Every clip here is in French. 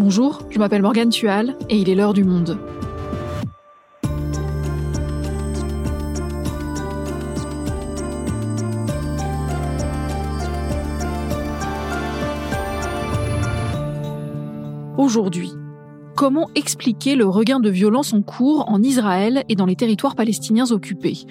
Bonjour, je m'appelle Morgane Tual et il est l'heure du monde. Aujourd'hui, comment expliquer le regain de violence en cours en Israël et dans les territoires palestiniens occupés?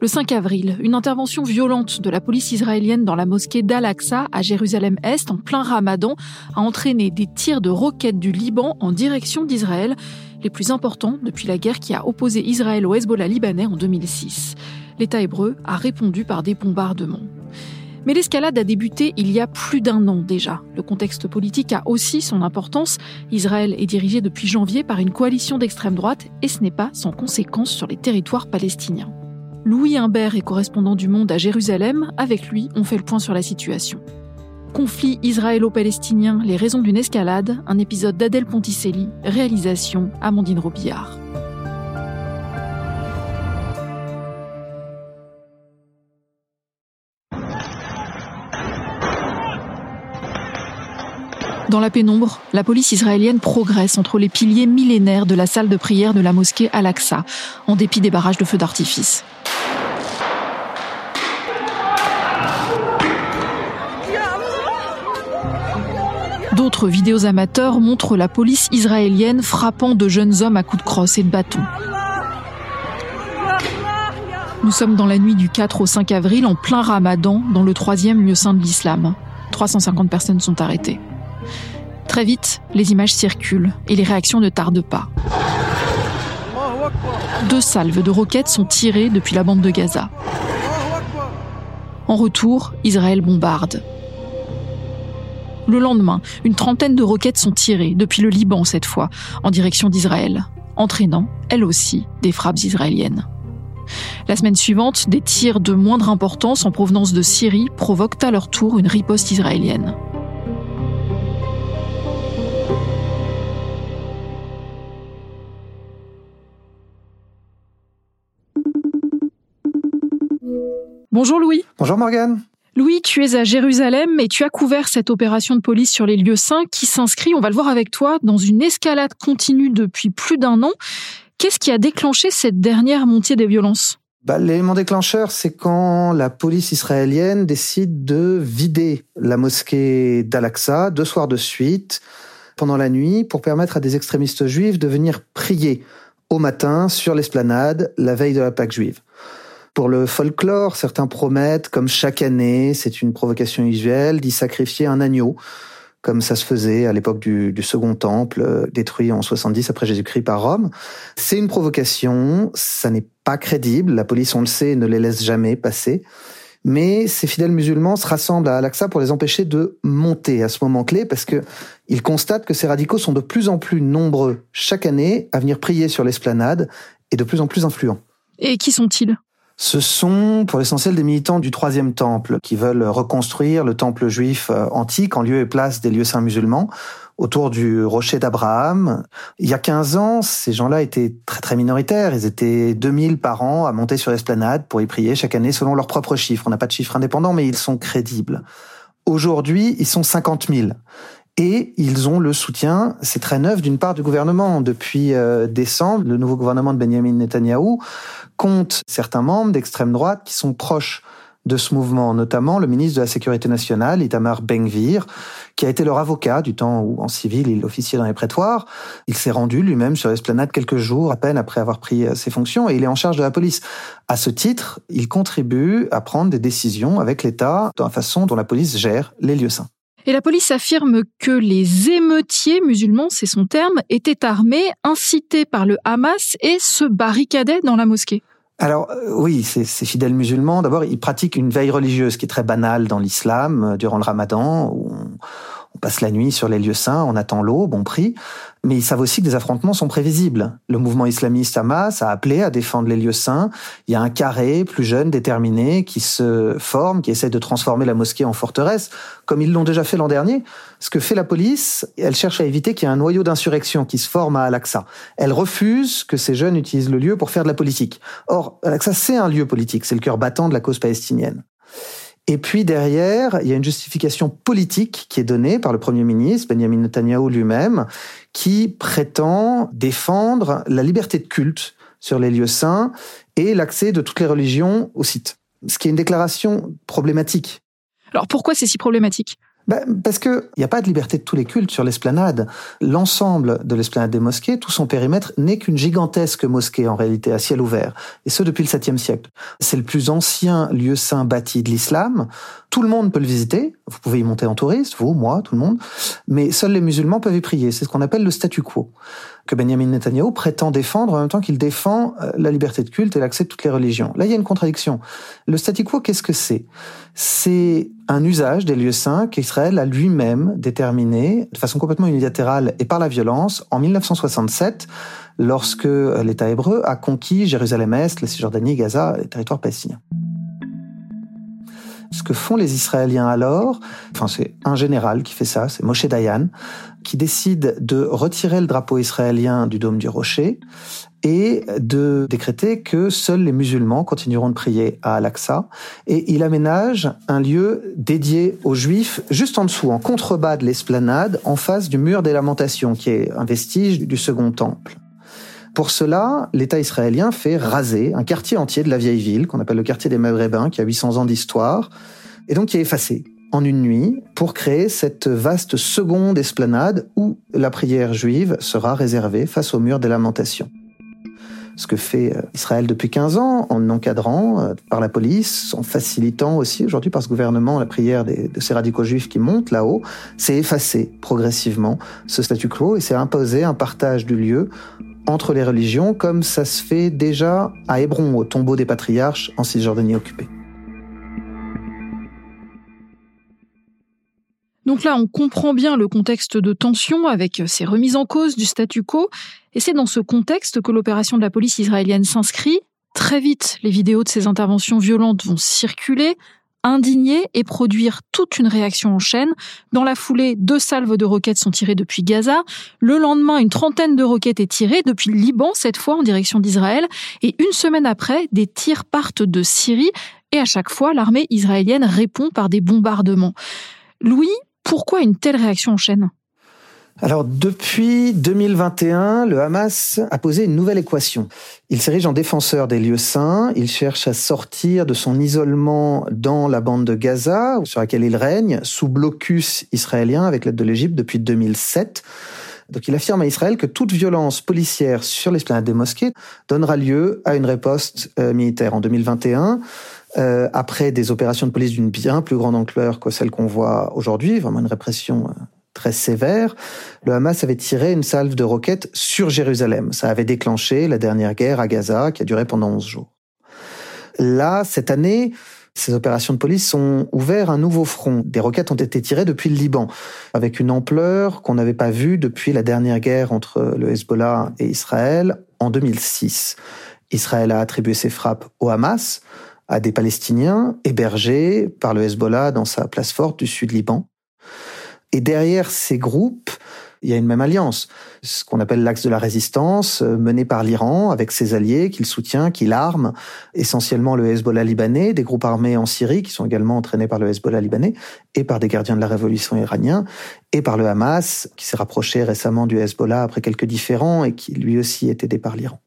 Le 5 avril, une intervention violente de la police israélienne dans la mosquée d'Al-Aqsa à Jérusalem-Est en plein ramadan a entraîné des tirs de roquettes du Liban en direction d'Israël, les plus importants depuis la guerre qui a opposé Israël au Hezbollah libanais en 2006. L'État hébreu a répondu par des bombardements. Mais l'escalade a débuté il y a plus d'un an déjà. Le contexte politique a aussi son importance. Israël est dirigé depuis janvier par une coalition d'extrême droite et ce n'est pas sans conséquence sur les territoires palestiniens. Louis Imbert est correspondant du Monde à Jérusalem. Avec lui, on fait le point sur la situation. Conflit israélo-palestinien, les raisons d'une escalade, un épisode d'Adèle Ponticelli, réalisation Amandine Robillard. Dans la pénombre, la police israélienne progresse entre les piliers millénaires de la salle de prière de la mosquée Al-Aqsa, en dépit des barrages de feux d'artifice. D'autres vidéos amateurs montrent la police israélienne frappant de jeunes hommes à coups de crosse et de bâton. Nous sommes dans la nuit du 4 au 5 avril en plein ramadan dans le troisième lieu saint de l'islam. 350 personnes sont arrêtées. Très vite, les images circulent et les réactions ne tardent pas. Deux salves de roquettes sont tirées depuis la bande de Gaza. En retour, Israël bombarde. Le lendemain, une trentaine de roquettes sont tirées, depuis le Liban cette fois, en direction d'Israël, entraînant, elles aussi, des frappes israéliennes. La semaine suivante, des tirs de moindre importance en provenance de Syrie provoquent à leur tour une riposte israélienne. Bonjour Louis. Bonjour Morgane. Louis, tu es à Jérusalem et tu as couvert cette opération de police sur les lieux saints qui s'inscrit, on va le voir avec toi, dans une escalade continue depuis plus d'un an. Qu'est-ce qui a déclenché cette dernière montée des violences? Bah, L'élément déclencheur, c'est quand la police israélienne décide de vider la mosquée d'Al-Aqsa deux soirs de suite pendant la nuit pour permettre à des extrémistes juifs de venir prier au matin sur l'esplanade la veille de la Pâque juive. Pour le folklore, certains promettent, comme chaque année, c'est une provocation usuelle, d'y sacrifier un agneau, comme ça se faisait à l'époque du, Second Temple, euh, détruit en 70 après Jésus-Christ par Rome. C'est une provocation, ça n'est pas crédible, la police, on le sait, ne les laisse jamais passer. Mais ces fidèles musulmans se rassemblent à Al-Aqsa pour les empêcher de monter à ce moment clé parce que ils constatent que ces radicaux sont de plus en plus nombreux chaque année à venir prier sur l'esplanade et de plus en plus influents. Et qui sont-ils? Ce sont pour l'essentiel des militants du troisième temple qui veulent reconstruire le temple juif euh, antique en lieu et place des lieux saints musulmans autour du rocher d'Abraham. Il y a 15 ans, ces gens-là étaient très très minoritaires. Ils étaient 2000 par an à monter sur l'esplanade pour y prier chaque année selon leurs propres chiffres. On n'a pas de chiffres indépendants, mais ils sont crédibles. Aujourd'hui, ils sont 50 000. Et ils ont le soutien, c'est très neuf, d'une part du gouvernement. Depuis euh, décembre, le nouveau gouvernement de Benjamin Netanyahou compte certains membres d'extrême droite qui sont proches de ce mouvement, notamment le ministre de la Sécurité nationale, Itamar Ben-Gvir, qui a été leur avocat du temps où, en civil, il officiait dans les prétoires. Il s'est rendu lui-même sur l'esplanade quelques jours à peine après avoir pris euh, ses fonctions et il est en charge de la police. À ce titre, il contribue à prendre des décisions avec l'État dans la façon dont la police gère les lieux saints. Et la police affirme que les émeutiers musulmans, c'est son terme, étaient armés, incités par le Hamas et se barricadaient dans la mosquée. Alors euh, oui, ces, fidèles musulmans, d'abord, ils pratiquent une veille religieuse qui est très banale dans l'islam euh, durant le ramadan, passe la nuit sur les lieux saints, on attend l'aube, on prie, mais ils savent aussi que des affrontements sont prévisibles. Le mouvement islamiste Hamas a appelé à défendre les lieux saints. Il y a un carré plus jeune, déterminé, qui se forme, qui essaie de transformer la mosquée en forteresse, comme ils l'ont déjà fait l'an dernier. Ce que fait la police, elle cherche à éviter qu'il y ait un noyau d'insurrection qui se forme à Al-Aqsa. Elle refuse que ces jeunes utilisent le lieu pour faire de la politique. Or, Al-Aqsa, c'est un lieu politique, c'est le cœur battant de la cause palestinienne. Et puis derrière, il y a une justification politique qui est donnée par le Premier ministre, Benjamin Netanyahu lui-même, qui prétend défendre la liberté de culte sur les lieux saints et l'accès de toutes les religions au site. Ce qui est une déclaration problématique. Alors pourquoi c'est si problématique? Ben, parce qu'il n'y a pas de liberté de tous les cultes sur l'esplanade. L'ensemble de l'esplanade des mosquées, tout son périmètre, n'est qu'une gigantesque mosquée en réalité à ciel ouvert, et ce depuis le 7e siècle. C'est le plus ancien lieu saint bâti de l'islam. Tout le monde peut le visiter, vous pouvez y monter en touriste, vous, moi, tout le monde, mais seuls les musulmans peuvent y prier. C'est ce qu'on appelle le statu quo que Benjamin Netanyahu prétend défendre en même temps qu'il défend euh, la liberté de culte et l'accès de toutes les religions. Là, il y a une contradiction. Le statu quo, qu'est-ce que c'est? C'est un usage des lieux saints qu'Israël a lui-même déterminé de façon complètement unilatérale et par la violence en 1967 lorsque l'État hébreu a conquis Jérusalem-Est, la Cisjordanie, Gaza, les territoires palestiniens. Ce que font les Israéliens alors, enfin c'est un général qui fait ça, c'est Moshe Dayan, qui décide de retirer le drapeau israélien du dôme du rocher et de décréter que seuls les musulmans continueront de prier à Al-Aqsa. Et il aménage un lieu dédié aux juifs juste en dessous, en contrebas de l'esplanade, en face du mur des lamentations, qui est un vestige du second temple. Pour cela, l'État israélien fait raser un quartier entier de la vieille ville, qu'on appelle le quartier des Maghrébins, qui a 800 ans d'histoire, et donc qui est effacé en une nuit pour créer cette vaste seconde esplanade où la prière juive sera réservée face au mur des lamentations. Ce que fait euh, Israël depuis 15 ans en encadrant euh, par la police, en facilitant aussi aujourd'hui par ce gouvernement la prière de ces radicaux juifs qui montent là-haut, c'est effacer progressivement ce statu quo et c'est imposer un partage du lieu entre les religions comme ça se fait déjà à Hébron, au tombeau des patriarches en Cisjordanie occupée. Donc là, on comprend bien le contexte de tension avec ces remises en cause du statu quo, et c'est dans ce contexte que l'opération de la police israélienne s'inscrit. Très vite, les vidéos de ces interventions violentes vont circuler, indigner et produire toute une réaction en chaîne. Dans la foulée, deux salves de roquettes sont tirées depuis Gaza. Le lendemain, une trentaine de roquettes est tirée depuis le Liban, cette fois en direction d'Israël. Et une semaine après, des tirs partent de Syrie. Et à chaque fois, l'armée israélienne répond par des bombardements. Louis, pourquoi une telle réaction en chaîne? Alors depuis 2021, le Hamas a posé une nouvelle équation. Il s'érige en défenseur des lieux saints, il cherche à sortir de son isolement dans la bande de Gaza, sur laquelle il règne, sous blocus israélien avec l'aide de l'Égypte depuis 2007. Donc il affirme à Israël que toute violence policière sur l'esplanade des mosquées donnera lieu à une riposte euh, militaire. En 2021, euh, après des opérations de police d'une bien plus grande ampleur que celle qu'on voit aujourd'hui, vraiment une répression euh, très sévère, le Hamas avait tiré une salve de roquettes sur Jérusalem. Ça avait déclenché la dernière guerre à Gaza qui a duré pendant 11 jours. Là, cette année, ces opérations de police ont ouvert un nouveau front. Des roquettes ont été tirées depuis le Liban, avec une ampleur qu'on n'avait pas vue depuis la dernière guerre entre le Hezbollah et Israël en 2006. Israël a attribué ses frappes au Hamas, à des Palestiniens hébergés par le Hezbollah dans sa place forte du sud Liban. Et derrière ces groupes, il y a une même alliance, ce qu'on appelle l'axe de la résistance, euh, mené par l'Iran avec ses alliés qu'il soutient, qu'il arme, essentiellement le Hezbollah libanais, des groupes armés en Syrie qui sont également entraînés par le Hezbollah libanais et par des gardiens de la révolution iranien et par le Hamas qui s'est rapproché récemment du Hezbollah après quelques différends et qui lui aussi est aidé par l'Iran.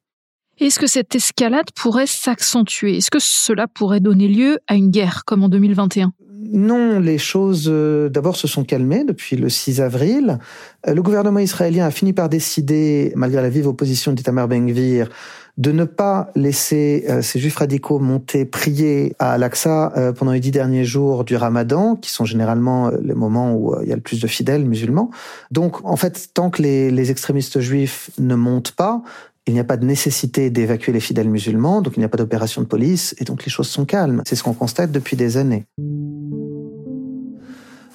Est-ce que cette escalade pourrait s'accentuer? Est-ce que cela pourrait donner lieu à une guerre comme en 2021 non, les choses euh, d'abord se sont calmées depuis le 6 avril. Euh, le gouvernement israélien a fini par décider, malgré la vive opposition d'Itamar Ben-Gvir, de ne pas laisser euh, ces juifs radicaux monter prier à Al-Aqsa pendant les dix derniers jours du Ramadan, qui sont généralement les moments où il y a le plus de fidèles musulmans. Donc, en fait, tant que les, les extrémistes juifs ne montent pas, il n'y a pas de nécessité d'évacuer les fidèles musulmans, donc il n'y a pas d'opération de police, et donc les choses sont calmes. C'est ce qu'on constate depuis des années.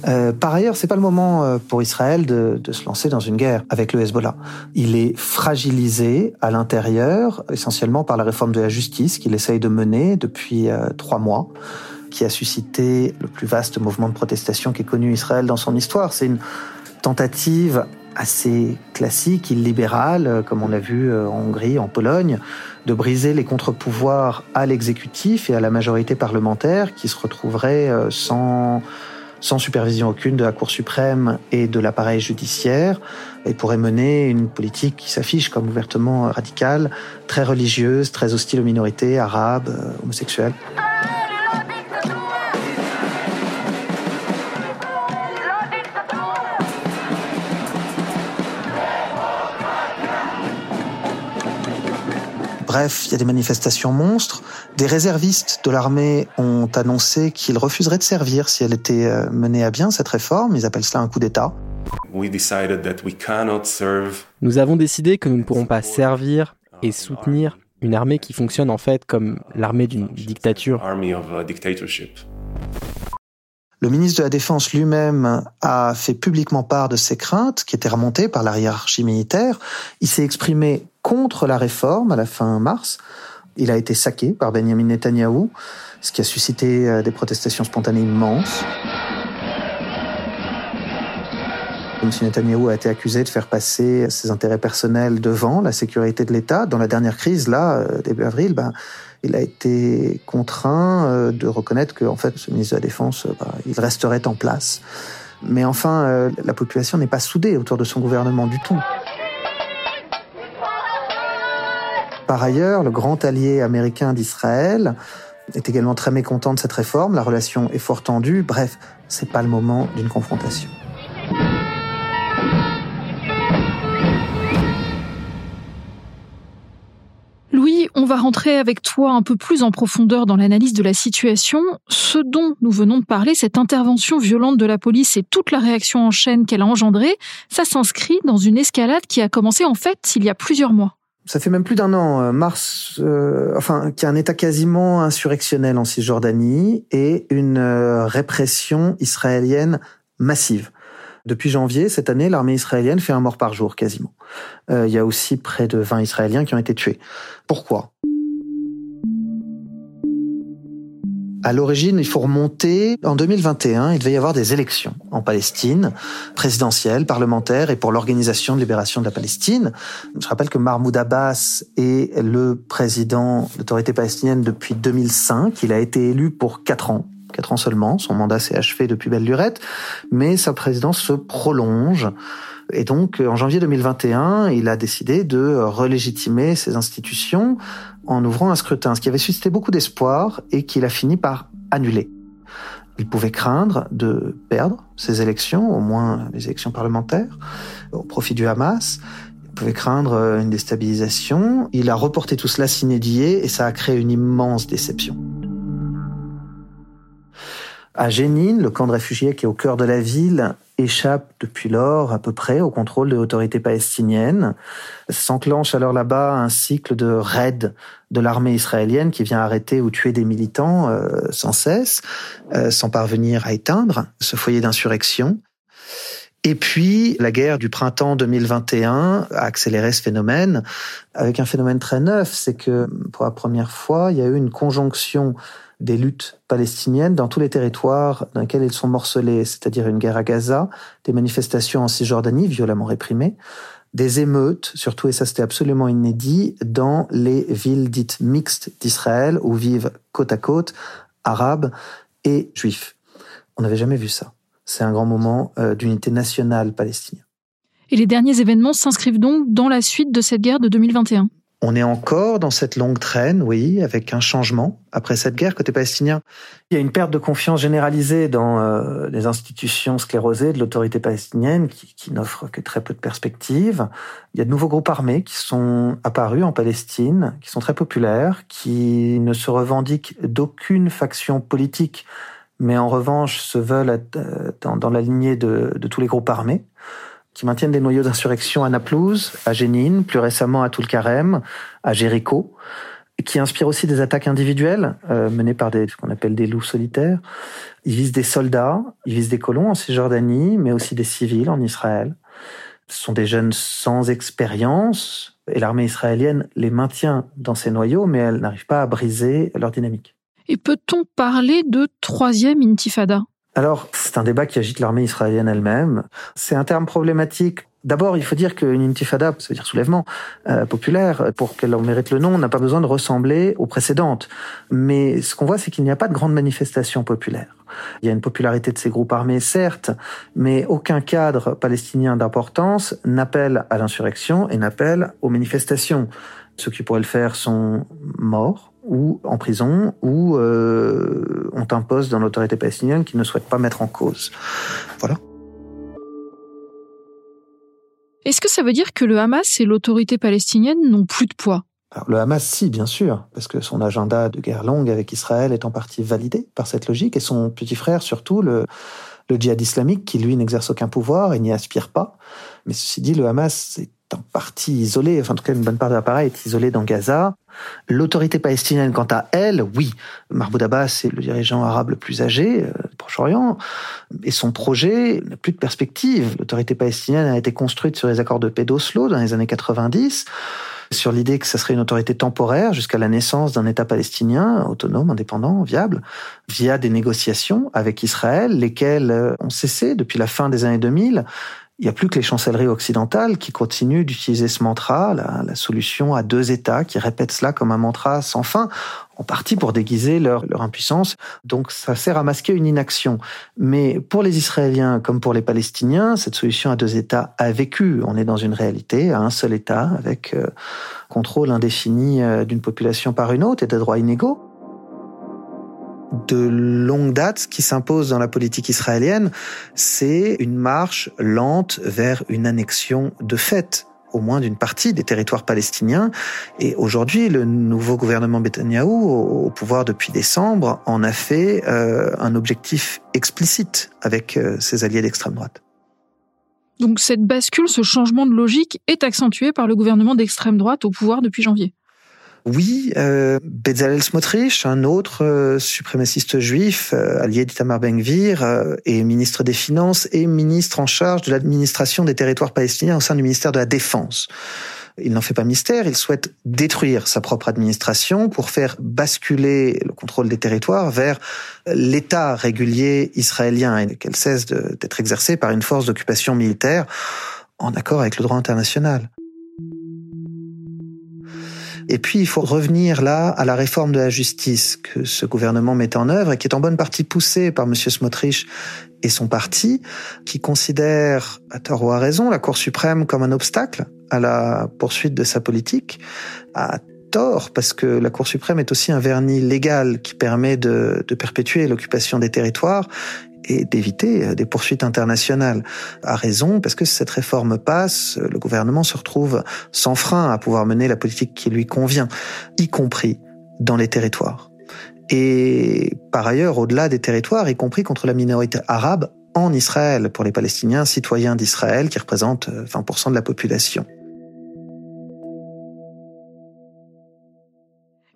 Euh, par ailleurs, c'est pas le moment euh, pour Israël de, de, se lancer dans une guerre avec le Hezbollah. Il est fragilisé à l'intérieur, essentiellement par la réforme de la justice qu'il essaye de mener depuis euh, trois mois, qui a suscité le plus vaste mouvement de protestation qu'ait connu Israël dans son histoire. C'est une tentative assez classique, illibéral, comme on l'a vu en Hongrie, en Pologne, de briser les contre-pouvoirs à l'exécutif et à la majorité parlementaire qui se retrouverait sans sans supervision aucune de la Cour suprême et de l'appareil judiciaire, et pourrait mener une politique qui s'affiche comme ouvertement radicale, très religieuse, très hostile aux minorités arabes, euh, homosexuelles. Bref, il y a des manifestations monstres. Des réservistes de l'armée ont annoncé qu'ils refuseraient de servir si elle était euh, menée à bien, cette réforme. Ils appellent cela un coup d'État. Nous avons décidé que nous ne pourrons pas servir et soutenir une armée qui fonctionne en fait comme l'armée d'une dictature. Le ministre de la Défense lui-même a fait publiquement part de ses craintes qui étaient remontées par la hiérarchie militaire. Il s'est exprimé contre la réforme à la fin mars. Il a été saqué par Benjamin Netanyahou, ce qui a suscité euh, des protestations spontanées immenses. M. Netanyahou a été accusé de faire passer ses intérêts personnels devant la sécurité de l'État. Dans la dernière crise, là, euh, début avril, ben, il a été contraint euh, de reconnaître que, en fait, ce ministre de la Défense, bah, il resterait en place. Mais enfin, la population n'est pas soudée autour de son gouvernement du tout. Par ailleurs, le grand allié américain d'Israël est également très mécontent de cette réforme. La relation est fort tendue. Bref, c'est pas le moment d'une confrontation. on va rentrer avec toi un peu plus en profondeur dans l'analyse de la situation. Ce dont nous venons de parler, cette intervention violente de la police et toute la réaction en chaîne qu'elle a engendrée, ça s'inscrit dans une escalade qui a commencé en fait il y a plusieurs mois. Ça fait même plus d'un an, euh, mars, euh, enfin, qu'il y a un état quasiment insurrectionnel en Cisjordanie et une euh, répression israélienne massive. Depuis janvier, cette année, l'armée israélienne fait un mort par jour quasiment. Euh, il y a aussi près de 20 Israéliens qui ont été tués. Pourquoi? À l'origine, il faut remonter. En 2021, il devait y avoir des élections en Palestine, présidentielles, parlementaires et pour l'Organisation de libération de la Palestine. Je rappelle que Mahmoud Abbas est le président de l'autorité palestinienne depuis 2005. Il a été élu pour quatre ans quatre ans seulement. Son mandat s'est achevé depuis belle lurette, mais sa présidence se prolonge. Et donc, en janvier 2021, il a décidé de relégitimer ses institutions en ouvrant un scrutin, ce qui avait suscité beaucoup d'espoir et qu'il a fini par annuler. Il pouvait craindre de perdre ces élections, au moins les élections parlementaires, au profit du Hamas. Il pouvait craindre une déstabilisation. Il a reporté tout cela s'inédier et ça a créé une immense déception. À Jénine, le camp de réfugiés qui est au cœur de la ville échappe depuis lors à peu près au contrôle de l'autorité palestinienne. S'enclenche alors là-bas un cycle de raids de l'armée israélienne qui vient arrêter ou tuer des militants euh, sans cesse, euh, sans parvenir à éteindre ce foyer d'insurrection. Et puis, la guerre du printemps 2021 a accéléré ce phénomène avec un phénomène très neuf, c'est que pour la première fois, il y a eu une conjonction des luttes palestiniennes dans tous les territoires dans lesquels ils sont morcelés, c'est-à-dire une guerre à Gaza, des manifestations en Cisjordanie violemment réprimées, des émeutes, surtout, et ça c'était absolument inédit, dans les villes dites mixtes d'Israël, où vivent côte à côte arabes et juifs. On n'avait jamais vu ça. C'est un grand moment euh, d'unité nationale palestinienne. Et les derniers événements s'inscrivent donc dans la suite de cette guerre de 2021 on est encore dans cette longue traîne, oui, avec un changement après cette guerre côté palestinien. Il y a une perte de confiance généralisée dans euh, les institutions sclérosées de l'autorité palestinienne qui, n'offrent que très peu de perspectives. Il y a de nouveaux groupes armés qui sont apparus en Palestine, qui sont très populaires, qui ne se revendiquent d'aucune faction politique, mais en revanche se veulent euh, dans, la lignée de tous les groupes armés qui maintiennent des noyaux d'insurrection à Naplouse, à Jénine, plus récemment à Toulkarem, à Jéricho, qui inspirent aussi des attaques individuelles euh, menées par des, ce qu'on appelle des loups solitaires. Ils visent des soldats, ils visent des colons en Cisjordanie, mais aussi des civils en Israël. Ce sont des jeunes sans expérience, et l'armée israélienne les maintient dans ces noyaux, mais elle n'arrive pas à briser leur dynamique. Et peut-on parler de troisième intifada? Alors, c'est un débat qui agite l'armée israélienne elle-même. C'est un terme problématique D'abord, il faut dire qu'une intifada, ça veut dire soulèvement euh, populaire, pour qu'elle en mérite le nom, n'a pas besoin de ressembler aux précédentes. Mais ce qu'on voit, c'est qu'il n'y a pas de grande manifestation populaire. Il y a une popularité de ces groupes armés, certes, mais aucun cadre palestinien d'importance n'appelle à l'insurrection et n'appelle aux manifestations. Ceux qui pourraient le faire sont morts ou en prison ou euh, ont un poste dans l'autorité palestinienne qu'ils ne souhaitent pas mettre en cause. Voilà. Est-ce que ça veut dire que le Hamas et l'autorité palestinienne n'ont plus de poids? Alors, le Hamas, si, bien sûr, parce que son agenda de guerre longue avec Israël est en partie validé par cette logique, et son petit frère, surtout, le, le djihad islamique, qui lui n'exerce aucun pouvoir et n'y aspire pas. Mais ceci dit, le Hamas est en partie isolé, enfin en tout cas une bonne part de l'appareil est isolée dans Gaza. L'autorité palestinienne, quant à elle, oui, Mahmoud Abbas est le dirigeant arabe le plus âgé euh, Proche-Orient, et son projet n'a plus de perspective. L'autorité palestinienne a été construite sur les accords de paix d'Oslo dans les années 90 sur l'idée que ce serait une autorité temporaire jusqu'à la naissance d'un État palestinien autonome, indépendant, viable, via des négociations avec Israël, lesquelles euh, ont cessé depuis la fin des années 2000 il n'y a plus que les chancelleries occidentales qui continuent d'utiliser ce mantra, la, solution à deux États, qui répètent cela comme un mantra sans fin, en partie pour déguiser leur, leur impuissance. Donc ça sert à masquer une inaction. Mais pour les Israéliens comme pour les Palestiniens, cette solution à deux États a vécu. On est dans une réalité à un seul État, avec euh, contrôle indéfini euh, d'une population par une autre et des droits inégaux de longue date, ce qui s'impose dans la politique israélienne, c'est une marche lente vers une annexion de fait au moins d'une partie des territoires palestiniens. Et aujourd'hui, le nouveau gouvernement Netanyahou, au pouvoir depuis décembre, en a fait euh, un objectif explicite avec euh, ses alliés d'extrême droite. Donc cette bascule, ce changement de logique est accentué par le gouvernement d'extrême droite au pouvoir depuis janvier. Oui, euh, Bezalel Smotrich, un autre euh, suprémaciste juif, euh, allié d'Itamar Ben-Gvir, euh, et ministre des Finances et ministre en charge de l'administration des territoires palestiniens au sein du ministère de la Défense. Il n'en fait pas mystère, il souhaite détruire sa propre administration pour faire basculer le contrôle des territoires vers l'État régulier israélien et qu'elle cesse d'être exercée par une force d'occupation militaire en accord avec le droit international. Et puis, il faut revenir là à la réforme de la justice que ce gouvernement met en œuvre et qui est en bonne partie poussée par M. Smotrich et son parti, qui considère, à tort ou à raison, la Cour suprême comme un obstacle à la poursuite de sa politique, à tort parce que la Cour suprême est aussi un vernis légal qui permet de, de perpétuer l'occupation des territoires et d'éviter euh, des poursuites internationales. À raison, parce que si cette réforme passe, le gouvernement se retrouve sans frein à pouvoir mener la politique qui lui convient, y compris dans les territoires. Et par ailleurs, au-delà des territoires, y compris contre la minorité arabe en Israël, pour les Palestiniens citoyens d'Israël qui représentent 20% euh, de la population.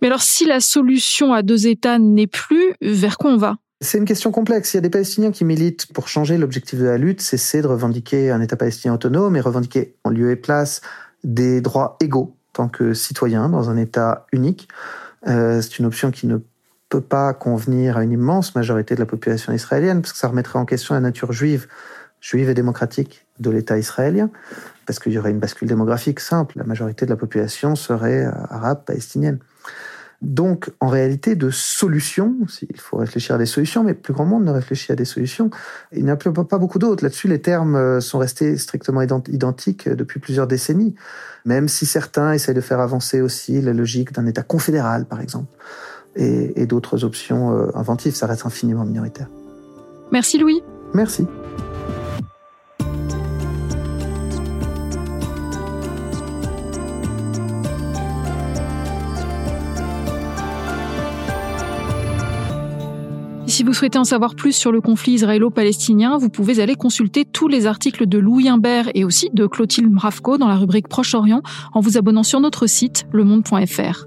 Mais alors si la solution à deux États n'est plus, vers quoi on va? C'est une question complexe. Il y a des Palestiniens qui militent pour changer l'objectif de la lutte, c'est de revendiquer un État palestinien autonome et revendiquer en lieu et place des droits égaux tant que citoyens dans un État unique. Euh, c'est une option qui ne peut pas convenir à une immense majorité de la population israélienne parce que ça remettrait en question la nature juive, juive et démocratique de l'État israélien parce qu'il y aurait une bascule démographique simple. La majorité de la population serait euh, arabe, palestinienne. Donc, en réalité, de solutions, il faut réfléchir à des solutions, mais plus grand monde ne réfléchit à des solutions. Il n'y a pas beaucoup d'autres. Là-dessus, les termes euh, sont restés strictement identiques euh, depuis plusieurs décennies, même si certains essayent de faire avancer aussi la logique d'un État confédéral, par exemple, et, et d'autres options euh, inventives. Ça reste infiniment minoritaire. Merci Louis. Merci. Si vous souhaitez en savoir plus sur le conflit israélo-palestinien, vous pouvez aller consulter tous les articles de Louis Imbert et aussi de Clotilde Mravko dans la rubrique Proche-Orient en vous abonnant sur notre site lemonde.fr.